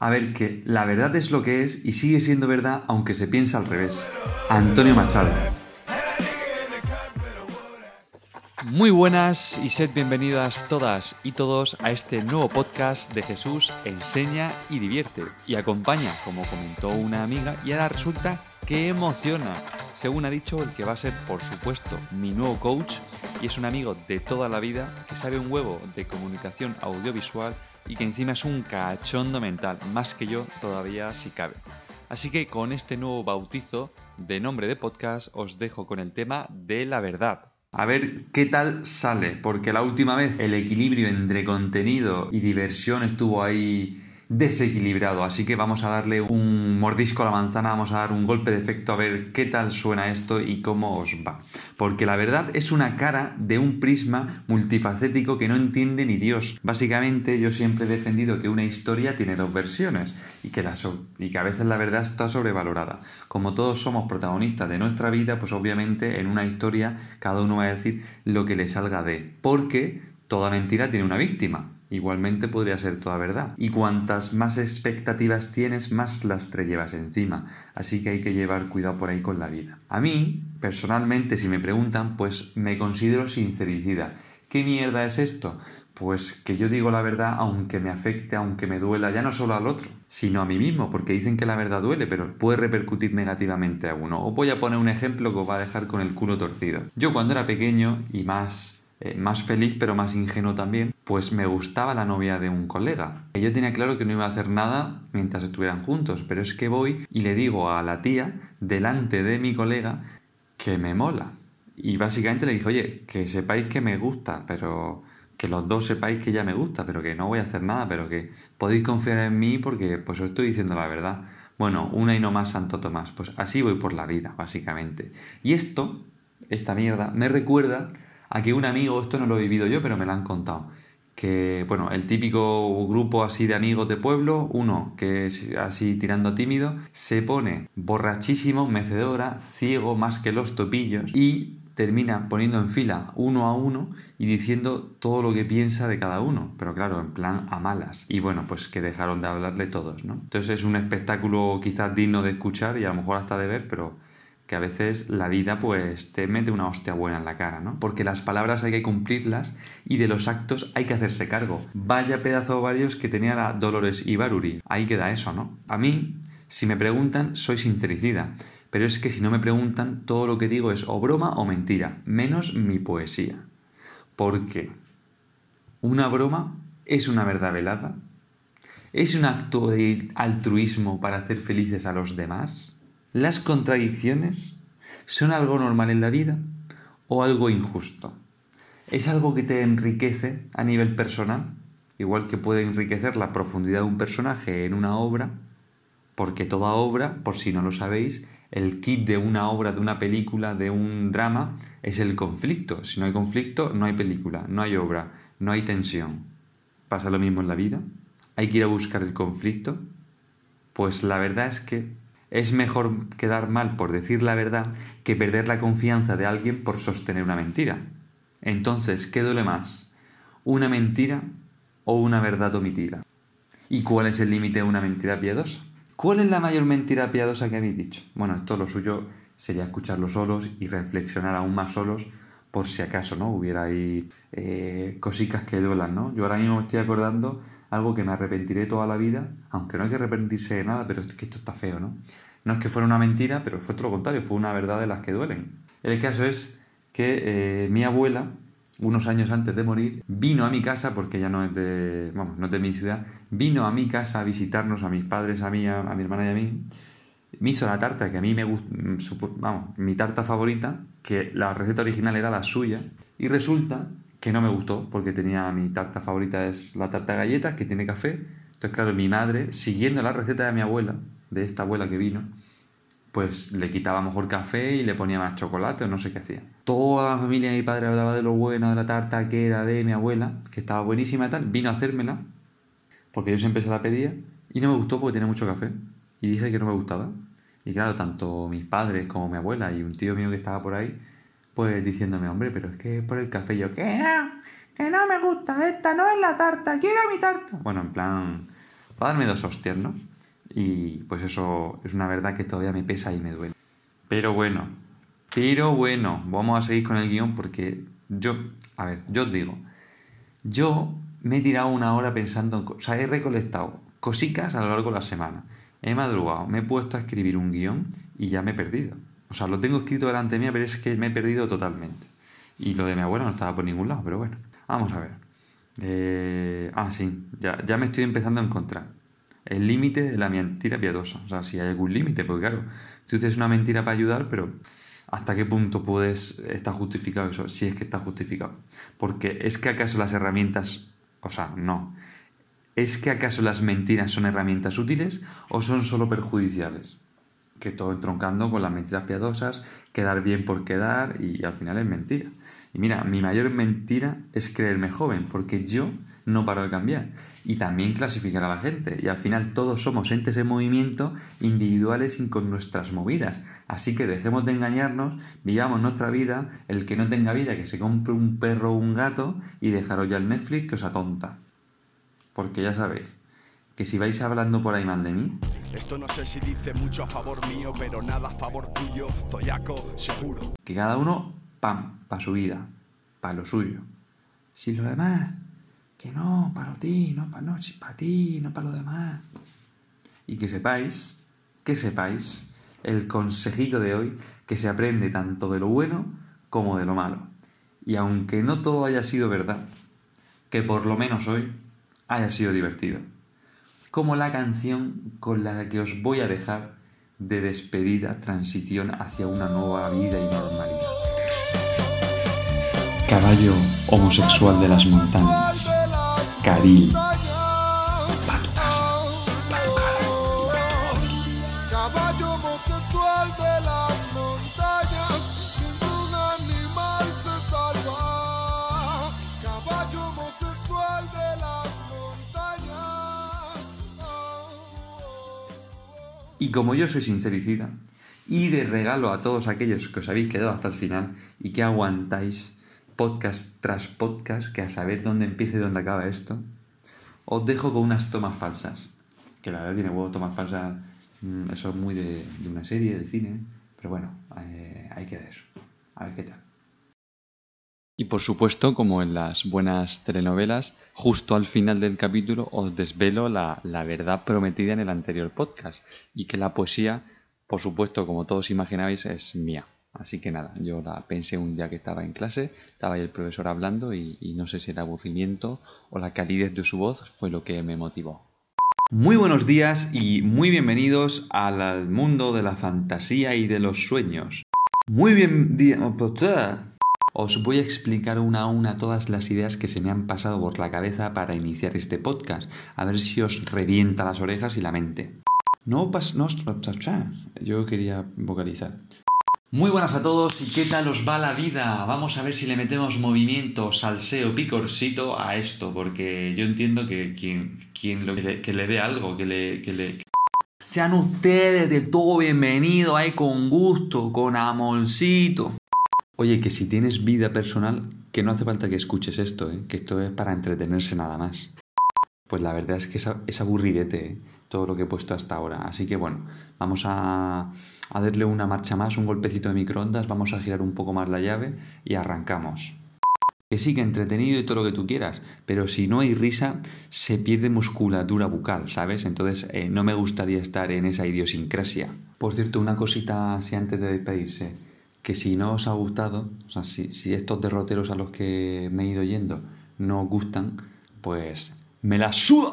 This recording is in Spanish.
A ver, que la verdad es lo que es y sigue siendo verdad aunque se piensa al revés. Antonio Machado. Muy buenas y sed bienvenidas todas y todos a este nuevo podcast de Jesús Enseña y Divierte. Y acompaña, como comentó una amiga, y ahora resulta que emociona. Según ha dicho el que va a ser, por supuesto, mi nuevo coach y es un amigo de toda la vida que sabe un huevo de comunicación audiovisual y que encima es un cachondo mental, más que yo todavía si cabe. Así que con este nuevo bautizo de nombre de podcast os dejo con el tema de la verdad. A ver qué tal sale, porque la última vez el equilibrio entre contenido y diversión estuvo ahí desequilibrado. Así que vamos a darle un mordisco a la manzana, vamos a dar un golpe de efecto a ver qué tal suena esto y cómo os va. Porque la verdad es una cara de un prisma multifacético que no entiende ni Dios. Básicamente yo siempre he defendido que una historia tiene dos versiones y que, a veces la verdad está sobrevalorada. Como todos somos protagonistas de nuestra vida, pues obviamente en una historia cada uno va a decir lo que le salga de. Porque toda mentira tiene una víctima. Igualmente podría ser toda verdad. Y cuantas más expectativas tienes, más las te llevas encima. Así que hay que llevar cuidado por ahí con la vida. A mí, personalmente, si me preguntan, pues me considero sincericida. ¿Qué mierda es esto? Pues que yo digo la verdad aunque me afecte, aunque me duela, ya no solo al otro, sino a mí mismo, porque dicen que la verdad duele, pero puede repercutir negativamente a uno. Os voy a poner un ejemplo que os va a dejar con el culo torcido. Yo cuando era pequeño y más eh, más feliz pero más ingenuo también, pues me gustaba la novia de un colega. Yo tenía claro que no iba a hacer nada mientras estuvieran juntos, pero es que voy y le digo a la tía, delante de mi colega, que me mola. Y básicamente le dije, oye, que sepáis que me gusta, pero que los dos sepáis que ya me gusta, pero que no voy a hacer nada, pero que podéis confiar en mí porque pues os estoy diciendo la verdad. Bueno, una y no más Santo Tomás. Pues así voy por la vida, básicamente. Y esto, esta mierda, me recuerda Aquí un amigo, esto no lo he vivido yo, pero me lo han contado. Que, bueno, el típico grupo así de amigos de pueblo, uno que es así tirando tímido, se pone borrachísimo, mecedora, ciego más que los topillos y termina poniendo en fila uno a uno y diciendo todo lo que piensa de cada uno, pero claro, en plan a malas. Y bueno, pues que dejaron de hablarle todos, ¿no? Entonces es un espectáculo quizás digno de escuchar y a lo mejor hasta de ver, pero que a veces la vida pues te mete una hostia buena en la cara, ¿no? Porque las palabras hay que cumplirlas y de los actos hay que hacerse cargo. Vaya pedazo varios que tenía la Dolores Ibaruri. Ahí queda eso, ¿no? A mí, si me preguntan, soy sincericida. Pero es que si no me preguntan, todo lo que digo es o broma o mentira, menos mi poesía. ¿Por qué? ¿Una broma es una verdad velada? ¿Es un acto de altruismo para hacer felices a los demás? ¿Las contradicciones son algo normal en la vida o algo injusto? ¿Es algo que te enriquece a nivel personal? Igual que puede enriquecer la profundidad de un personaje en una obra, porque toda obra, por si no lo sabéis, el kit de una obra, de una película, de un drama, es el conflicto. Si no hay conflicto, no hay película, no hay obra, no hay tensión. ¿Pasa lo mismo en la vida? ¿Hay que ir a buscar el conflicto? Pues la verdad es que es mejor quedar mal por decir la verdad que perder la confianza de alguien por sostener una mentira. Entonces, ¿qué duele más? ¿Una mentira o una verdad omitida? ¿Y cuál es el límite de una mentira piadosa? ¿Cuál es la mayor mentira piadosa que habéis dicho? Bueno, esto lo suyo sería escucharlo solos y reflexionar aún más solos por si acaso, ¿no? Hubiera ahí eh, cositas que duelan, ¿no? Yo ahora mismo me estoy acordando algo que me arrepentiré toda la vida, aunque no hay que arrepentirse de nada, pero es que esto está feo, ¿no? No es que fuera una mentira, pero fue todo lo contrario, fue una verdad de las que duelen. El caso es que eh, mi abuela, unos años antes de morir, vino a mi casa, porque ya no es de, no es de mi ciudad, vino a mi casa a visitarnos, a mis padres, a mí, a, mi hermana y a mí. Me hizo la tarta que a mí me gusta, vamos, mi tarta favorita, que la receta original era la suya, y resulta que no me gustó porque tenía mi tarta favorita es la tarta de galletas que tiene café. Entonces, claro, mi madre, siguiendo la receta de mi abuela, de esta abuela que vino, pues le quitaba mejor café y le ponía más chocolate o no sé qué hacía. Toda la familia de mi padre hablaba de lo bueno de la tarta que era de mi abuela, que estaba buenísima y tal. Vino a hacérmela, porque yo siempre se la pedía, y no me gustó porque tenía mucho café. Y dije que no me gustaba. Y claro, tanto mis padres como mi abuela y un tío mío que estaba por ahí, pues diciéndome, hombre, pero es que por el café yo, que no, que no me gusta, esta no es la tarta, quiero mi tarta. Bueno, en plan, para darme dos hostias, ¿no? Y pues eso es una verdad que todavía me pesa y me duele. Pero bueno, pero bueno, vamos a seguir con el guion porque yo, a ver, yo os digo, yo me he tirado una hora pensando en o sea, he recolectado cositas a lo largo de la semana. He madrugado, me he puesto a escribir un guion y ya me he perdido. O sea, lo tengo escrito delante mía, pero es que me he perdido totalmente. Y lo de mi abuela no estaba por ningún lado, pero bueno, vamos a ver. Eh, ah, sí, ya, ya me estoy empezando a encontrar. El límite de la mentira piadosa. O sea, si hay algún límite, porque claro, si usted es una mentira para ayudar, pero ¿hasta qué punto puedes estar justificado eso? Si es que está justificado. Porque es que acaso las herramientas, o sea, no. ¿Es que acaso las mentiras son herramientas útiles o son solo perjudiciales? Que todo entroncando con las mentiras piadosas, quedar bien por quedar y al final es mentira. Y mira, mi mayor mentira es creerme joven, porque yo no paro de cambiar. Y también clasificar a la gente. Y al final todos somos entes en movimiento, individuales y con nuestras movidas. Así que dejemos de engañarnos, vivamos nuestra vida, el que no tenga vida, que se compre un perro o un gato y dejaros ya el Netflix que os atonta. Porque ya sabéis, que si vais hablando por ahí mal de mí. Esto no sé si dice mucho a favor mío, pero nada a favor tuyo, Toyaco, seguro. Que cada uno, pam, para su vida, para lo suyo. Si lo demás, que no, para ti, no para no, para ti, no para lo demás. Y que sepáis, que sepáis, el consejito de hoy, que se aprende tanto de lo bueno como de lo malo. Y aunque no todo haya sido verdad, que por lo menos hoy haya sido divertido. Como la canción con la que os voy a dejar de despedida, transición hacia una nueva vida y normalidad. Caballo homosexual de las montañas. Caril. Pa' tu casa, pa' tu cara y pa' tu. Caballo homosexual de las montañas, ningún animal se salva. Caballo homosexual Y como yo soy sincericida, y de regalo a todos aquellos que os habéis quedado hasta el final y que aguantáis podcast tras podcast, que a saber dónde empieza y dónde acaba esto, os dejo con unas tomas falsas. Que la verdad tiene huevo tomas falsas, mm, eso es muy de, una serie, de cine, pero bueno, eh, ahí queda eso. A ver qué tal. Y por supuesto, como en las buenas telenovelas, justo al final del capítulo os desvelo la, la verdad prometida en el anterior podcast y que la poesía, por supuesto, como todos imaginabais, es mía. Así que nada, yo la pensé un día que estaba en clase, estaba ahí el profesor hablando y, no sé si el aburrimiento o la calidez de su voz fue lo que me motivó. Muy buenos días y muy bienvenidos al mundo de la fantasía y de los sueños. Muy bien... Os voy a explicar una a una todas las ideas que se me han pasado por la cabeza para iniciar este podcast, a ver si os revienta las orejas y la mente. No pas... No, yo quería vocalizar. Muy buenas a todos y qué tal os va la vida. Vamos a ver si le metemos movimiento, salseo, picorcito a esto, porque yo entiendo que quien, quien le, que le dé algo, que le, que le... Sean ustedes del todo bienvenidos ahí con gusto, con amorcito. Oye, que si tienes vida personal, que no hace falta que escuches esto, ¿eh? que esto es para entretenerse nada más. Pues la verdad es que es, aburridete ¿eh? todo lo que he puesto hasta ahora. Así que bueno, vamos a, a darle una marcha más, un golpecito de microondas, vamos a girar un poco más la llave y arrancamos. Que sí, que entretenido y todo lo que tú quieras, pero si no hay risa, se pierde musculatura bucal, ¿sabes? Entonces eh, no me gustaría estar en esa idiosincrasia. Por cierto, una cosita así antes de despedirse, que si no os ha gustado, o sea, si, si estos derroteros a los que me he ido yendo no os gustan, pues me la suda.